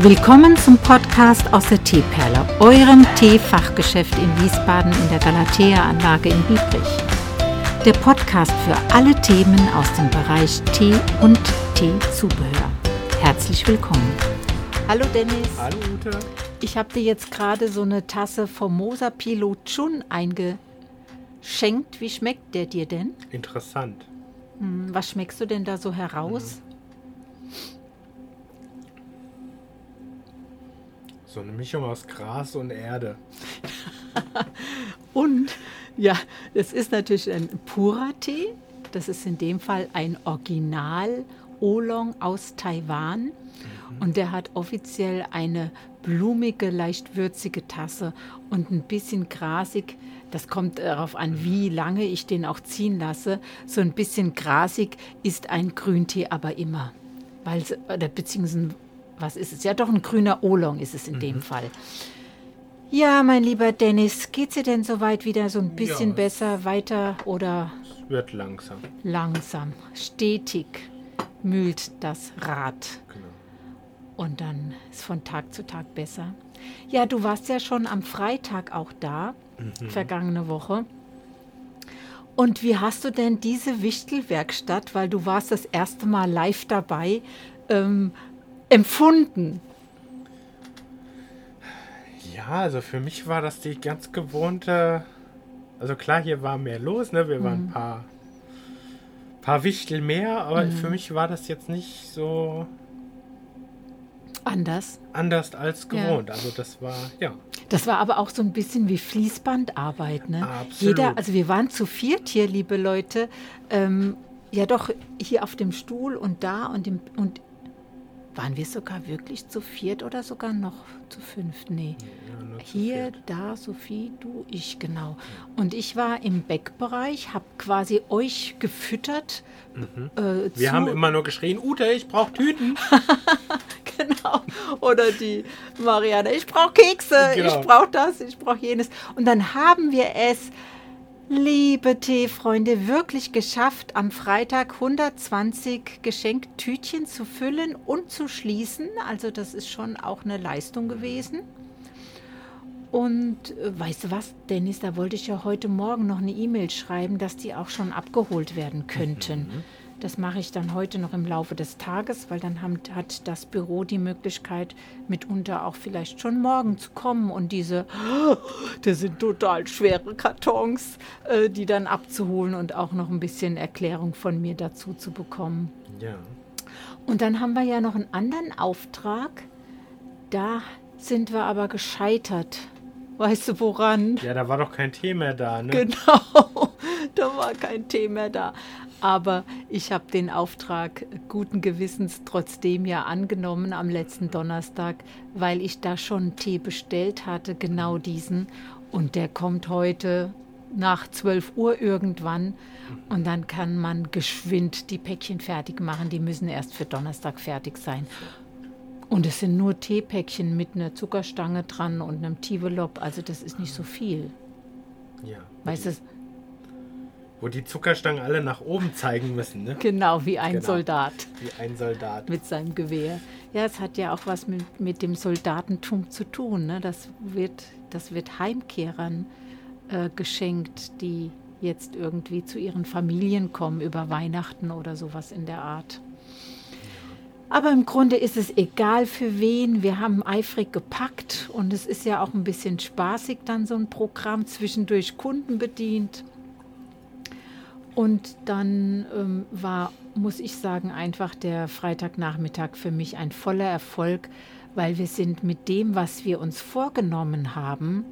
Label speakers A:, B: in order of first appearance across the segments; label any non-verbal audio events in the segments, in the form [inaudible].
A: Willkommen zum Podcast aus der Teeperle, eurem Teefachgeschäft in Wiesbaden in der Galatea-Anlage in Biebrich. Der Podcast für alle Themen aus dem Bereich Tee und Teezubehör. Herzlich willkommen. Hallo Dennis.
B: Hallo Ute.
A: Ich habe dir jetzt gerade so eine Tasse Formosa Pilot Chun eingeschenkt. Wie schmeckt der dir denn?
B: Interessant.
A: Hm, was schmeckst du denn da so heraus?
B: So eine Mischung aus Gras und Erde. [laughs]
A: Und ja, es ist natürlich ein purer Tee. Das ist in dem Fall ein Original Oolong aus Taiwan. Und der hat offiziell eine blumige, leicht würzige Tasse und ein bisschen grasig. Das kommt darauf an, wie lange ich den auch ziehen lasse. So ein bisschen grasig ist ein Grüntee aber immer. Weil, oder beziehungsweise was ist es? Ja, doch ein grüner Oolong ist es in dem Fall. Ja, mein lieber Dennis, geht's dir denn soweit wieder so ein bisschen
B: Ja.
A: besser, weiter oder
B: Es wird langsam.
A: langsam, stetig mühlt das Rad
B: Genau.
A: und dann ist von Tag zu Tag besser. Ja, du warst ja schon am Freitag auch da, vergangene Woche. Und wie hast du denn diese Wichtelwerkstatt, weil du warst das erste Mal live dabei, ähm, empfunden?
B: Ja, also für mich war das die ganz gewohnte. Also klar, hier war mehr los, ne? Wir waren ein paar, paar Wichtel mehr, aber für mich war das jetzt nicht so
A: Anders.
B: anders als gewohnt. Also das war, ja.
A: Das war aber auch so ein bisschen wie Fließbandarbeit. Ne?
B: Absolut.
A: Jeder, also wir waren zu viert hier, liebe Leute. Ähm, ja, doch hier auf dem Stuhl und da und, im, und waren wir sogar wirklich zu viert oder sogar noch zu fünft? Nee.
B: ja
A: Hier, da, Sophie, du, ich, genau. Und ich war im Backbereich, habe quasi euch gefüttert. Äh,
B: Wir haben immer nur geschrien, Ute, ich brauche Tüten. [laughs]
A: Genau. Oder die Marianne, ich brauche Kekse,
B: Genau.
A: ich brauche das, ich brauche jenes. Und dann haben wir es, liebe Teefreunde, wirklich geschafft, am Freitag 120 Geschenktütchen zu füllen und zu schließen. Also das ist schon auch eine Leistung gewesen. Und äh, weißt du was, Dennis, da wollte ich ja heute Morgen noch eine E-Mail schreiben, dass die auch schon abgeholt werden könnten. Das mache ich dann heute noch im Laufe des Tages, weil dann haben, hat das Büro die Möglichkeit, mitunter auch vielleicht schon morgen zu kommen und diese, [gasps] das sind total schwere Kartons, äh, die dann abzuholen und auch noch ein bisschen Erklärung von mir dazu zu bekommen.
B: Ja.
A: Und dann haben wir ja noch einen anderen Auftrag. Da sind wir aber gescheitert. Weißt du woran?
B: Ja, da war doch kein Tee mehr da, ne? [laughs]
A: Genau, da war kein Tee mehr da. Aber ich habe den Auftrag guten Gewissens trotzdem ja angenommen am letzten Donnerstag, weil ich da schon Tee bestellt hatte, genau diesen. Und der kommt heute nach 12 Uhr irgendwann. Und dann kann man geschwind die Päckchen fertig machen. Die müssen erst für Donnerstag fertig sein. Und es sind nur Teepäckchen mit einer Zuckerstange dran und einem Tivelop. Also das ist nicht so viel.
B: Ja.
A: Weißt du,
B: Wo die Zuckerstangen alle nach oben zeigen müssen, ne?
A: genau wie ein
B: Genau.
A: Soldat
B: Wie ein Soldat.
A: mit seinem Gewehr. Ja, es hat ja auch was mit, mit dem Soldatentum zu tun. Ne? Das, wird, das wird Heimkehrern äh, geschenkt, die jetzt irgendwie zu ihren Familien kommen über Weihnachten oder sowas in der Art. Aber im Grunde ist es egal für wen. Wir haben eifrig gepackt und es ist ja auch ein bisschen spaßig dann so ein Programm zwischendurch Kunden bedient. Und dann ähm, war, muss ich sagen, einfach der Freitagnachmittag für mich ein voller Erfolg, weil wir sind mit dem, was wir uns vorgenommen haben,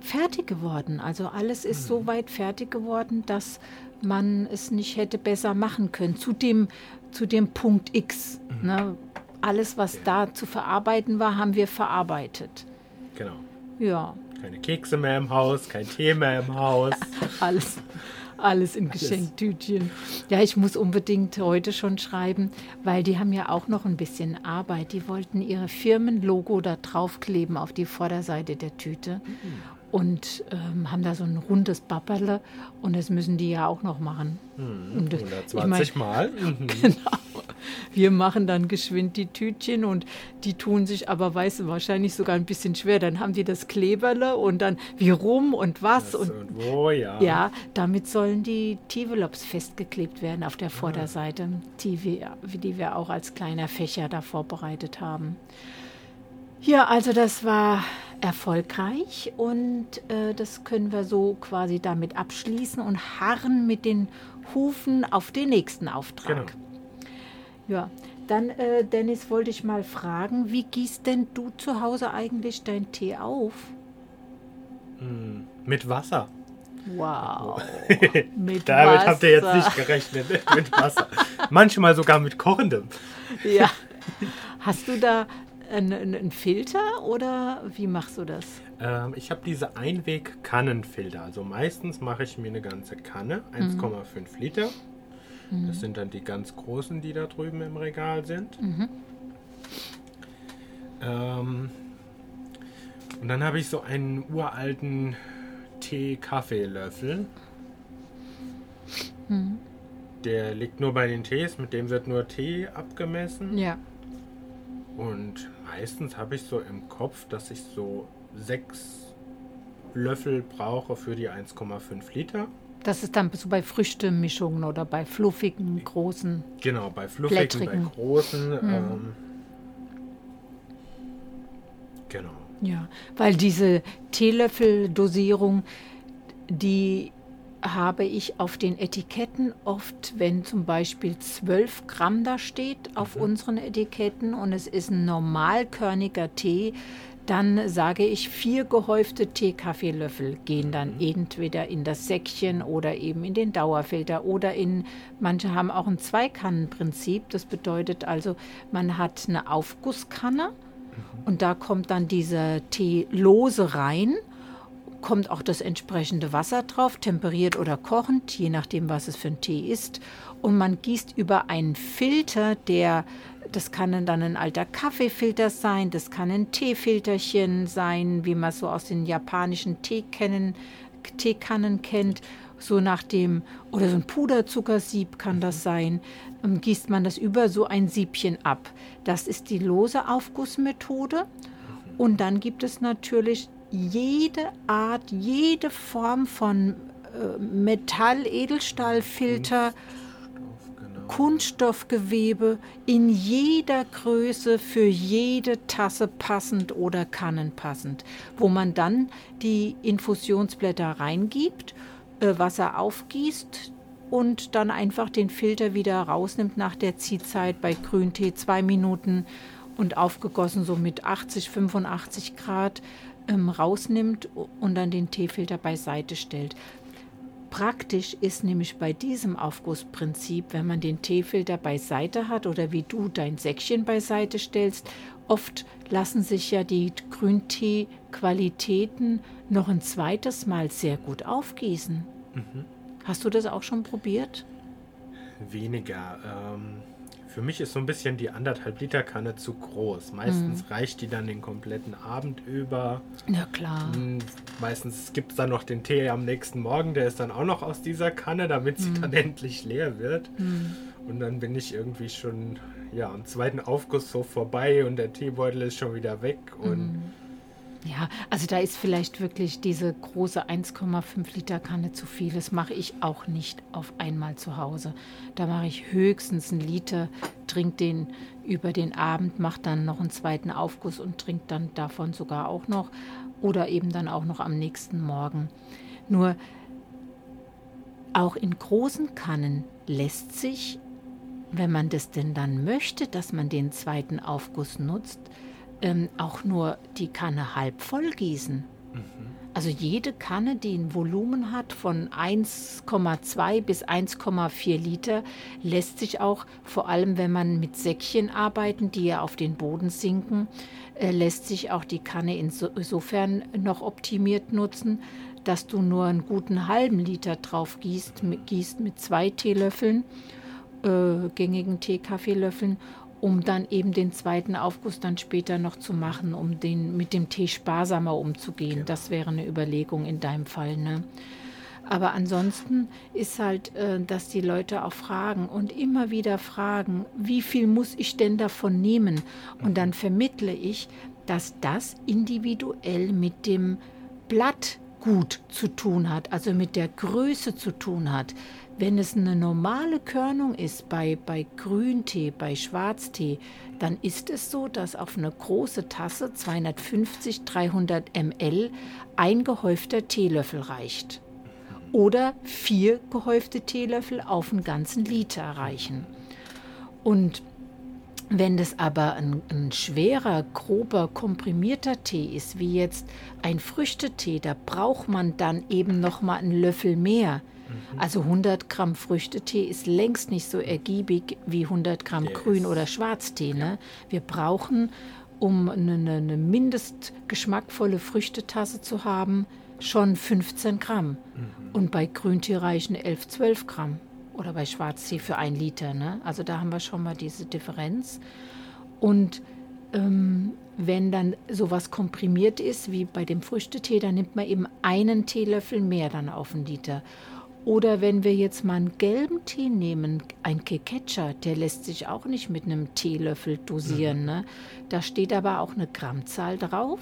A: fertig geworden. Also alles ist so weit fertig geworden, dass man es nicht hätte besser machen können. Zu dem, zu dem Punkt X. Ne? Alles, was da zu verarbeiten war, haben wir verarbeitet.
B: Genau.
A: Ja,
B: Keine Kekse mehr im Haus, kein Tee mehr im Haus. [laughs]
A: alles, alles in Geschenktütchen. Ja, ich muss unbedingt heute schon schreiben, weil die haben ja auch noch ein bisschen Arbeit. Die wollten ihre Firmenlogo da draufkleben auf die Vorderseite der Tüte und ähm, haben da so ein rundes Papperle und das müssen die ja auch noch machen. Und, äh,
B: 120 Mal. [laughs] Mhm.
A: Genau. Wir machen dann geschwind die Tütchen und die tun sich aber, weißt du, wahrscheinlich sogar ein bisschen schwer. Dann haben die das Kleberle und dann wie rum und was.
B: Das
A: und
B: und wo, ja.
A: ja, damit sollen die Tivelops festgeklebt werden auf der Vorderseite, die wir, die wir auch als kleiner Fächer da vorbereitet haben. Ja, also das war erfolgreich und äh, das können wir so quasi damit abschließen und harren mit den Hufen auf den nächsten Auftrag.
B: Genau.
A: Ja, dann, äh, Dennis, wollte ich mal fragen, wie gießt denn du zu Hause eigentlich deinen Tee auf?
B: Hm, Mit Wasser.
A: Wow. [laughs] Mit
B: Damit habt ihr jetzt
A: Wasser.
B: nicht gerechnet. mit Wasser. Manchmal sogar mit kochendem.
A: Ja. Hast du da einen, einen Filter oder wie machst du das?
B: Ähm, ich habe diese Einweg-Kannenfilter. Also meistens mache ich mir eine ganze Kanne, 1,5 Liter. Das sind dann die ganz großen, die da drüben im Regal sind. Ähm, und dann habe ich so einen uralten Tee-Kaffeelöffel. Der liegt nur bei den Tees, mit dem wird nur Tee abgemessen.
A: Ja.
B: Und meistens habe ich so im Kopf, dass ich so sechs Löffel brauche für die 1,5 Liter.
A: Das ist dann so bei Früchtemischungen oder bei fluffigen, großen.
B: Genau, bei fluffigen,
A: Blättrigen.
B: bei großen. Ähm, genau.
A: Ja, weil diese Teelöffeldosierung, die habe ich auf den Etiketten oft, wenn zum Beispiel 12 Gramm da steht auf unseren Etiketten und es ist ein normalkörniger Tee, dann sage ich, vier gehäufte Teekaffeelöffel gehen dann entweder in das Säckchen oder eben in den Dauerfilter oder in, manche haben auch ein Zweikannenprinzip. Das bedeutet also, man hat eine Aufgusskanne und da kommt dann dieser Tee lose rein kommt auch das entsprechende Wasser drauf, temperiert oder kochend, je nachdem, was es für ein Tee ist. Und man gießt über einen Filter, der, das kann dann ein alter Kaffeefilter sein, das kann ein Teefilterchen sein, wie man so aus den japanischen Teekannen, Teekannen kennt, so nach dem, oder so ein Puderzuckersieb kann das sein, ähm, gießt man das über so ein Siebchen ab. Das ist die lose Aufgussmethode. Und dann gibt es natürlich jede Art, jede Form von äh, Metall, Edelstahlfilter,
B: Genau.
A: Kunststoffgewebe in jeder Größe für jede Tasse passend oder kannenpassend, wo man dann die Infusionsblätter reingibt, äh, Wasser aufgießt und dann einfach den Filter wieder rausnimmt nach der Ziehzeit bei Grüntee zwei Minuten und aufgegossen so mit 80, 85 Grad ähm, rausnimmt und dann den Teefilter beiseite stellt. Praktisch ist nämlich bei diesem Aufgussprinzip, wenn man den Teefilter beiseite hat oder wie du dein Säckchen beiseite stellst, oft lassen sich ja die Grüntee-Qualitäten noch ein zweites Mal sehr gut aufgießen. Hast du das auch schon probiert?
B: Weniger. Ähm, für mich ist so ein bisschen die anderthalb Liter Kanne zu groß. Meistens
A: Mhm.
B: reicht die dann den kompletten Abend über.
A: Na klar.
B: Hm, Meistens gibt es dann noch den Tee am nächsten Morgen, der ist dann auch noch aus dieser Kanne, damit
A: Mhm.
B: sie dann [laughs] endlich leer wird. Und dann bin ich irgendwie schon ja, am zweiten Aufguss so vorbei und der Teebeutel ist schon wieder weg. Und
A: Ja, also da ist vielleicht wirklich diese große 1,5 Liter Kanne zu viel. Das mache ich auch nicht auf einmal zu Hause. Da mache ich höchstens einen Liter, trinke den über den Abend, mache dann noch einen zweiten Aufguss und trinke dann davon sogar auch noch oder eben dann auch noch am nächsten Morgen. Nur auch in großen Kannen lässt sich, wenn man das denn dann möchte, dass man den zweiten Aufguss nutzt, ähm, auch nur die Kanne halb voll gießen. Also jede Kanne, die ein Volumen hat von 1,2 bis 1,4 Liter, lässt sich auch, vor allem wenn man mit Säckchen arbeiten, die ja auf den Boden sinken, äh, lässt sich auch die Kanne inso- insofern noch optimiert nutzen, dass du nur einen guten halben Liter drauf gießt, mit, gießt mit zwei Teelöffeln, äh, gängigen Teekaffeelöffeln, um dann eben den zweiten Aufguss dann später noch zu machen, um den mit dem Tee sparsamer umzugehen. Das wäre eine Überlegung in deinem Fall. Ne? Aber ansonsten ist halt, äh, dass die Leute auch fragen und immer wieder fragen, wie viel muss ich denn davon nehmen? Und dann vermittle ich, dass das individuell mit dem Blattgut zu tun hat, also mit der Größe zu tun hat. Wenn es eine normale Körnung ist bei, bei Grüntee, bei Schwarztee, dann ist es so, dass auf eine große Tasse 250, 300 ml ein gehäufter Teelöffel reicht. Oder vier gehäufte Teelöffel auf einen ganzen Liter reichen. Und wenn das aber ein, ein, schwerer, grober, komprimierter Tee ist, wie jetzt ein Früchtetee, da braucht man dann eben noch mal einen Löffel mehr. Mhm. Also 100 Gramm Früchtetee ist längst nicht so ergiebig wie 100 Gramm yes. Grün- oder Schwarztee. Ne? Wir brauchen, um eine, eine mindestgeschmackvolle Früchtetasse zu haben, schon 15 Gramm. Mhm. Und bei Grüntee reichen 11, 12 Gramm oder bei Schwarztee für ein Liter. Ne? Also da haben wir schon mal diese Differenz. Und ähm, wenn dann sowas komprimiert ist, wie bei dem Früchtetee, dann nimmt man eben einen Teelöffel mehr dann auf einen Liter. Oder wenn wir jetzt mal einen gelben Tee nehmen, ein Keketscher, der lässt sich auch nicht mit einem Teelöffel dosieren. Mhm. Ne? Da steht aber auch eine Grammzahl drauf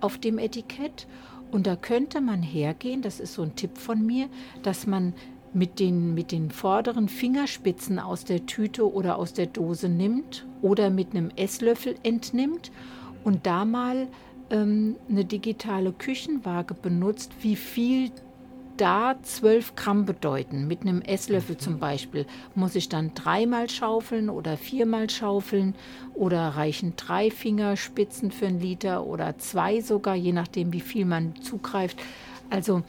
A: auf dem Etikett. Und da könnte man hergehen, das ist so ein Tipp von mir, dass man mit den, mit den vorderen Fingerspitzen aus der Tüte oder aus der Dose nimmt oder mit einem Esslöffel entnimmt und da mal ähm, eine digitale Küchenwaage benutzt, wie viel da 12 Gramm bedeuten. Mit einem Esslöffel zum Beispiel muss ich dann dreimal schaufeln oder viermal schaufeln oder reichen drei Fingerspitzen für einen Liter oder zwei sogar, je nachdem, wie viel man zugreift. Also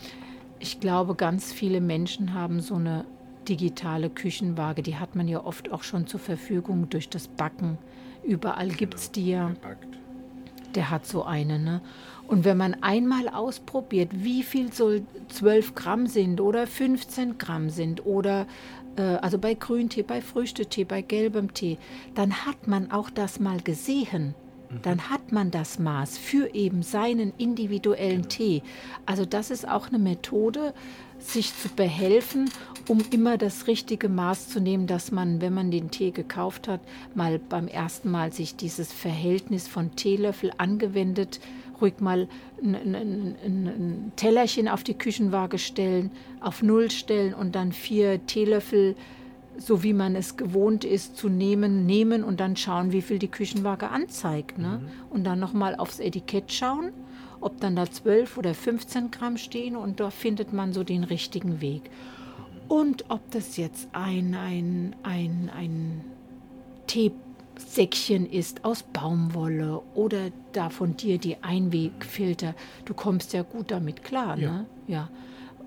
A: ich glaube, ganz viele Menschen haben so eine digitale Küchenwaage. Die hat man ja oft auch schon zur Verfügung durch das Backen. Überall genau, gibt es die ja. Der hat so eine. Ne? Und wenn man einmal ausprobiert, wie viel so 12 Gramm sind oder 15 Gramm sind oder äh, also bei Grüntee, bei Früchtetee, bei gelbem Tee, dann hat man auch das mal gesehen dann hat man das Maß für eben seinen individuellen Tee. Also das ist auch eine Methode, sich zu behelfen, um immer das richtige Maß zu nehmen, dass man, wenn man den Tee gekauft hat, mal beim ersten Mal sich dieses Verhältnis von Teelöffel angewendet, ruhig mal ein, ein, ein, ein Tellerchen auf die Küchenwaage stellen, auf Null stellen und dann vier Teelöffel so wie man es gewohnt ist zu nehmen, nehmen und dann schauen, wie viel die Küchenwaage anzeigt. Ne? Mhm. Und dann nochmal aufs Etikett schauen, ob dann da 12 oder 15 Gramm stehen und da findet man so den richtigen Weg. Und ob das jetzt ein, ein, ein, ein Teesäckchen ist aus Baumwolle oder da von dir die Einwegfilter, du kommst ja gut damit klar. Ja. Ne? ja.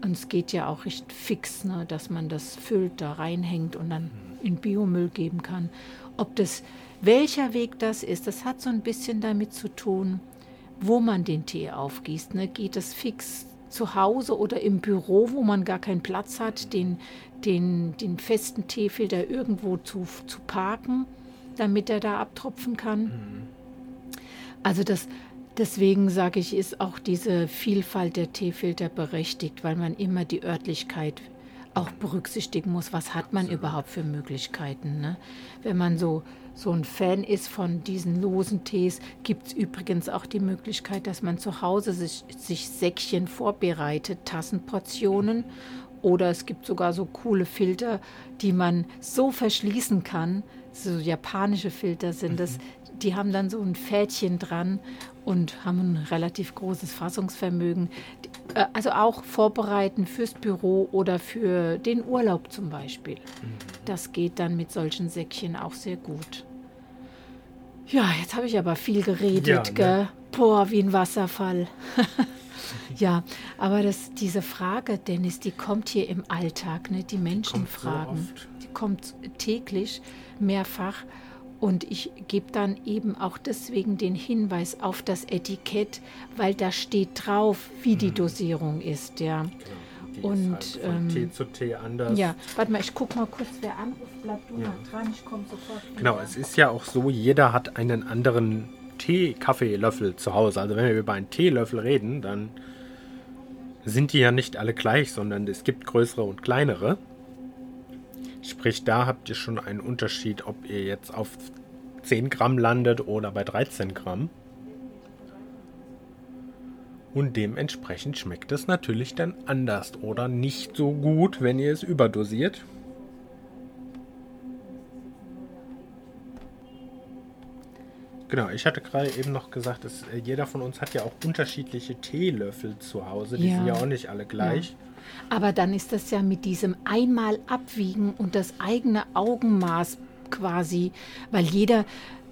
A: Und es geht ja auch recht fix, ne, dass man das füllt, da reinhängt und dann in Biomüll geben kann. Ob das, welcher Weg das ist, das hat so ein bisschen damit zu tun, wo man den Tee aufgießt. Ne? Geht es fix zu Hause oder im Büro, wo man gar keinen Platz hat, den, den, den festen Teefilter irgendwo zu, zu parken, damit er da abtropfen kann? Mhm. Also das Deswegen sage ich, ist auch diese Vielfalt der Teefilter berechtigt, weil man immer die Örtlichkeit auch berücksichtigen muss. Was hat man überhaupt für Möglichkeiten? Ne? Wenn man so, so ein Fan ist von diesen losen Tees, gibt es übrigens auch die Möglichkeit, dass man zu Hause sich, sich Säckchen vorbereitet, Tassenportionen. Oder es gibt sogar so coole Filter, die man so verschließen kann. So japanische Filter sind das, mhm die haben dann so ein Fädchen dran und haben ein relativ großes Fassungsvermögen. Äh, also auch vorbereiten fürs Büro oder für den Urlaub zum Beispiel. Mhm. Das geht dann mit solchen Säckchen auch sehr gut. Ja, jetzt habe ich aber viel geredet, ja, ne? gell? Boah, wie ein Wasserfall. [laughs] ja, aber das, diese Frage, Dennis, die kommt hier im Alltag, ne? die Menschen die fragen. So die kommt täglich, mehrfach. Und ich gebe dann eben auch deswegen den Hinweis auf das Etikett, weil da steht drauf, wie die mhm. Dosierung ist, ja.
B: Genau. Und halt von ähm, Tee zu Tee anders.
A: Ja, warte mal, ich gucke mal kurz, wer anruft, bleib du ja. noch dran, ich komme sofort.
B: Wieder. Genau, es ist ja auch so, jeder hat einen anderen Tee-Kaffeelöffel zu Hause. Also wenn wir über einen Teelöffel reden, dann sind die ja nicht alle gleich, sondern es gibt größere und kleinere. Sprich, da habt ihr schon einen Unterschied, ob ihr jetzt auf 10 Gramm landet oder bei 13 Gramm. Und dementsprechend schmeckt es natürlich dann anders oder nicht so gut, wenn ihr es überdosiert. Genau, ich hatte gerade eben noch gesagt, dass äh, jeder von uns hat ja auch unterschiedliche Teelöffel zu Hause. Die
A: Ja.
B: sind ja auch nicht alle gleich.
A: Aber dann ist das ja mit diesem einmal abwiegen und das eigene Augenmaß quasi, weil jeder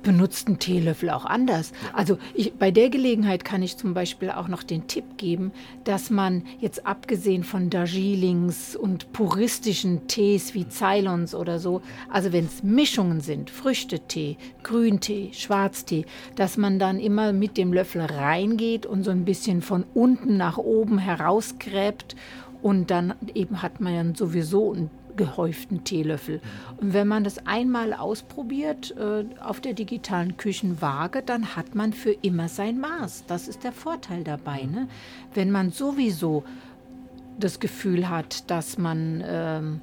A: benutzt einen Teelöffel auch anders. Also ich, bei der Gelegenheit kann ich zum Beispiel auch noch den Tipp geben, dass man jetzt abgesehen von Darjeelings und puristischen Tees wie Ceylons oder so, also wenn es Mischungen sind, Früchtetee, Grüntee, Schwarztee, dass man dann immer mit dem Löffel reingeht und so ein bisschen von unten nach oben herausgräbt und dann eben hat man ja sowieso einen gehäuften Teelöffel. Und wenn man das einmal ausprobiert äh, auf der digitalen Küchenwaage, dann hat man für immer sein Maß. Das ist der Vorteil dabei. Ne? Wenn man sowieso das Gefühl hat, dass man ähm,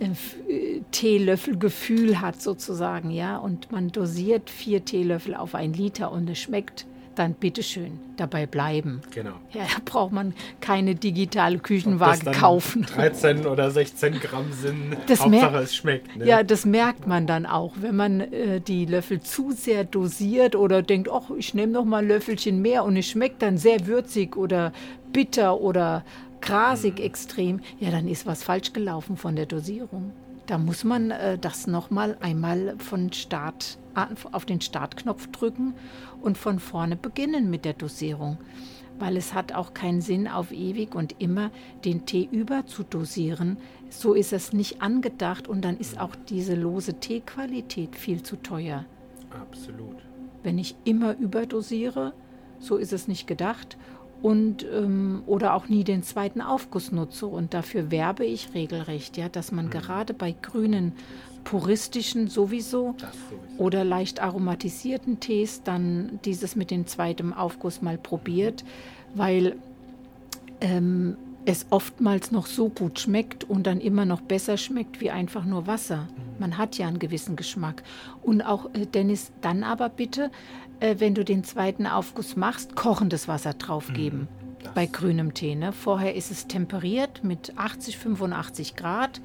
A: äh, Teelöffelgefühl hat sozusagen, ja, und man dosiert vier Teelöffel auf ein Liter und es schmeckt, dann bitteschön dabei bleiben.
B: Genau.
A: Ja, da braucht man keine digitale Küchenwaage kaufen. [laughs]
B: 13 oder 16 Gramm sind.
A: Das
B: Hauptsache es schmeckt. Ne?
A: Ja, das merkt man dann auch, wenn man äh, die Löffel zu sehr dosiert oder denkt, ach, ich nehme noch mal ein Löffelchen mehr und es schmeckt dann sehr würzig oder bitter oder grasig extrem, ja, dann ist was falsch gelaufen von der Dosierung. Da muss man äh, das noch mal einmal von Start auf den Startknopf drücken und von vorne beginnen mit der Dosierung. Weil es hat auch keinen Sinn, auf ewig und immer den Tee überzudosieren. So ist es nicht angedacht und dann ist auch diese lose Teequalität viel zu teuer.
B: Absolut.
A: Wenn ich immer überdosiere, so ist es nicht gedacht. Und, ähm, oder auch nie den zweiten Aufguss nutze. Und dafür werbe ich regelrecht, ja, dass man gerade bei grünen, puristischen sowieso
B: sowieso.
A: oder leicht aromatisierten Tees dann dieses mit dem zweiten Aufguss mal probiert, weil ähm, es oftmals noch so gut schmeckt und dann immer noch besser schmeckt wie einfach nur Wasser. Man hat ja einen gewissen Geschmack. Und auch, äh, Dennis, dann aber bitte, äh, wenn du den zweiten Aufguss machst, kochendes Wasser draufgeben.
B: Das-
A: Bei grünem Tee. Ne? Vorher ist es temperiert mit 80, 85 Grad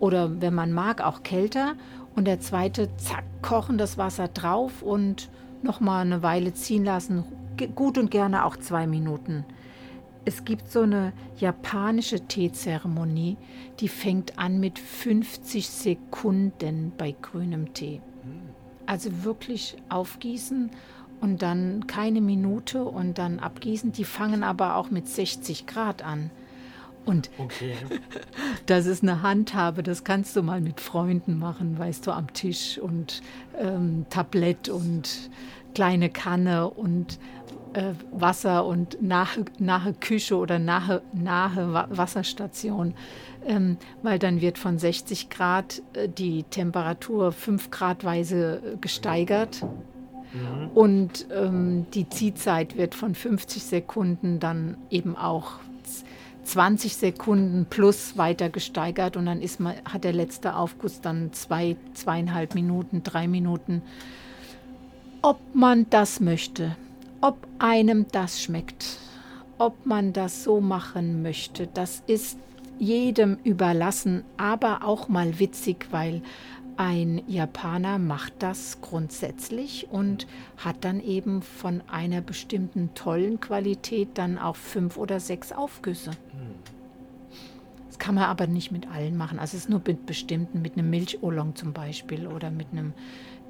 A: oder wenn man mag, auch kälter. Und der zweite, zack, kochendes Wasser drauf und nochmal eine Weile ziehen lassen. Gut und gerne auch zwei Minuten. Es gibt so eine japanische Teezeremonie, die fängt an mit 50 Sekunden bei grünem Tee. Also wirklich aufgießen und dann keine Minute und dann abgießen. Die fangen aber auch mit 60 Grad an. Und
B: Okay. [laughs]
A: das ist eine Handhabe, das kannst du mal mit Freunden machen, weißt du, am Tisch und ähm, Tablett und kleine Kanne und äh, Wasser und nahe, nahe Küche oder nahe, nahe Wa- Wasserstation. Ähm, weil dann wird von 60 Grad äh, die Temperatur 5 Gradweise äh, gesteigert. Und ähm, die Ziehzeit wird von 50 Sekunden dann eben auch z- 20 Sekunden plus weiter gesteigert und dann ist man, hat der letzte Aufguss dann zwei, zweieinhalb Minuten, drei Minuten. Ob man das möchte, ob einem das schmeckt, ob man das so machen möchte, das ist jedem überlassen, aber auch mal witzig, weil ein Japaner macht das grundsätzlich und hat dann eben von einer bestimmten tollen Qualität dann auch fünf oder sechs Aufgüsse. Das kann man aber nicht mit allen machen. Also es ist nur mit bestimmten, mit einem Milch-Oolong zum Beispiel oder mit einem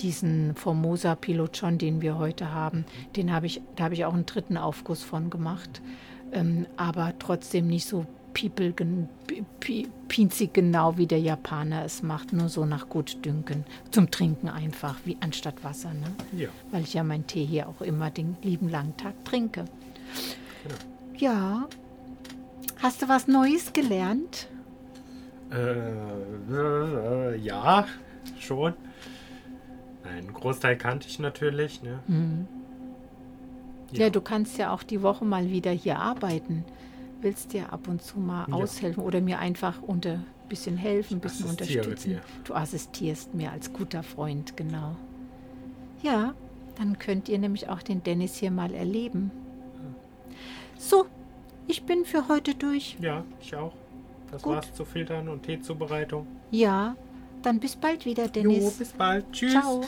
A: diesen Formosa Pilochon, den wir heute haben. Den habe ich, da habe ich auch einen dritten Aufguss von gemacht. Ähm, aber trotzdem nicht so people, pinzig genau, wie der Japaner es macht. Nur so nach Gutdünken. Zum Trinken einfach, wie anstatt Wasser. Ne?
B: Ja.
A: Weil ich ja meinen Tee hier auch immer den lieben langen Tag trinke.
B: Genau.
A: Ja. Hast du was Neues gelernt?
B: Äh, äh, ja, schon. Einen Großteil kannte ich natürlich. Ne?
A: Ja. du kannst ja auch die Woche mal wieder hier arbeiten. willst dir ab und zu mal
B: Ja.
A: aushelfen oder mir einfach unter ein bisschen helfen, ein bisschen unterstützen.
B: dir.
A: Du assistierst mir als guter Freund, genau. Ja, dann könnt ihr nämlich auch den Dennis hier mal erleben. So, ich bin für heute durch.
B: Ja, ich auch. Das
A: Gut.
B: war's zu Filtern und Teezubereitung.
A: Ja, dann bis bald wieder,
B: Jo,
A: Dennis.
B: bis bald. Tschüss.
A: Ciao.